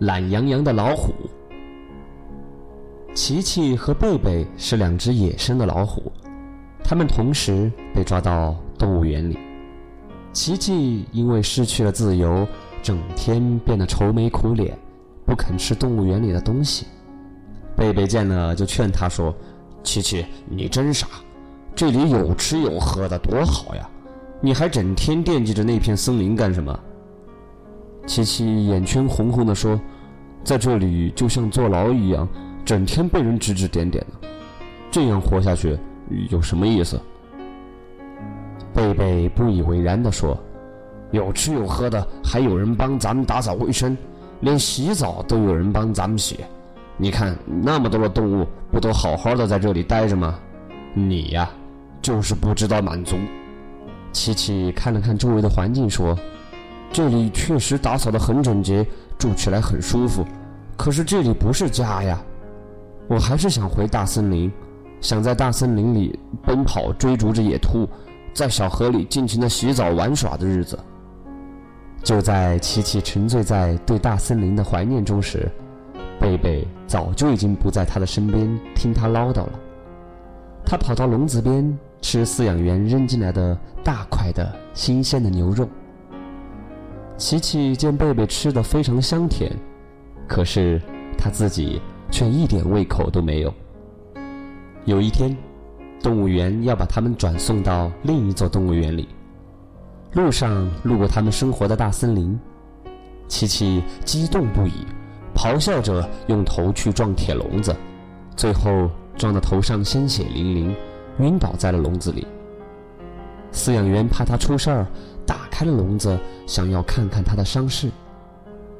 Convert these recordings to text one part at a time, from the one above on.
懒洋洋的老虎。琪琪和贝贝是两只野生的老虎，它们同时被抓到动物园里。琪琪因为失去了自由，整天变得愁眉苦脸，不肯吃动物园里的东西。贝贝见了就劝他说：“琪琪，你真傻，这里有吃有喝的，多好呀！你还整天惦记着那片森林干什么？”琪琪眼圈红红的说：“在这里就像坐牢一样。”整天被人指指点点的，这样活下去有什么意思？贝贝不以为然地说：“有吃有喝的，还有人帮咱们打扫卫生，连洗澡都有人帮咱们洗。你看那么多的动物，不都好好的在这里待着吗？你呀，就是不知道满足。”琪琪看了看周围的环境，说：“这里确实打扫得很整洁，住起来很舒服，可是这里不是家呀。”我还是想回大森林，想在大森林里奔跑，追逐着野兔，在小河里尽情的洗澡玩耍的日子。就在琪琪沉醉在对大森林的怀念中时，贝贝早就已经不在他的身边听他唠叨了。他跑到笼子边吃饲养员扔进来的大块的新鲜的牛肉。琪琪见贝贝吃的非常香甜，可是他自己。却一点胃口都没有。有一天，动物园要把他们转送到另一座动物园里。路上路过他们生活的大森林，琪琪激动不已，咆哮着用头去撞铁笼子，最后撞得头上鲜血淋淋，晕倒在了笼子里。饲养员怕他出事儿，打开了笼子，想要看看他的伤势。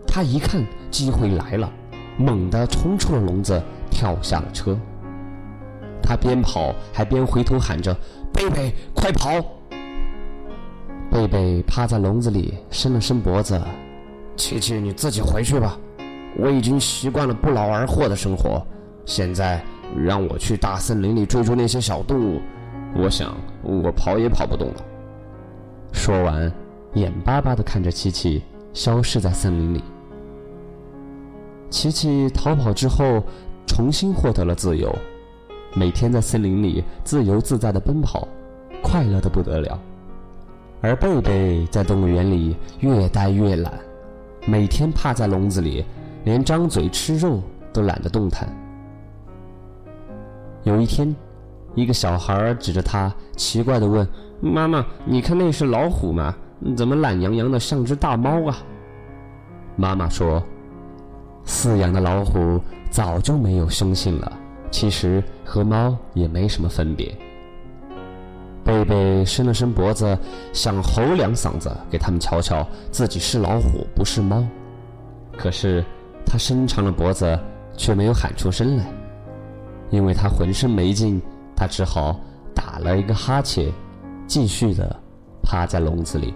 他一看机会来了。猛地冲出了笼子，跳下了车。他边跑还边回头喊着：“贝贝，快跑！”贝贝趴在笼子里，伸了伸脖子：“琪琪，你自己回去吧，我已经习惯了不劳而获的生活。现在让我去大森林里追逐那些小动物，我想我跑也跑不动了。”说完，眼巴巴地看着琪琪消失在森林里。琪琪逃跑之后，重新获得了自由，每天在森林里自由自在地奔跑，快乐得不得了。而贝贝在动物园里越待越懒，每天趴在笼子里，连张嘴吃肉都懒得动弹。有一天，一个小孩指着他，奇怪地问：“妈妈，你看那是老虎吗？怎么懒洋洋的，像只大猫啊？”妈妈说。饲养的老虎早就没有凶性了，其实和猫也没什么分别。贝贝伸了伸脖子，想吼两嗓子给他们瞧瞧自己是老虎不是猫，可是他伸长了脖子，却没有喊出声来，因为他浑身没劲，他只好打了一个哈欠，继续的趴在笼子里。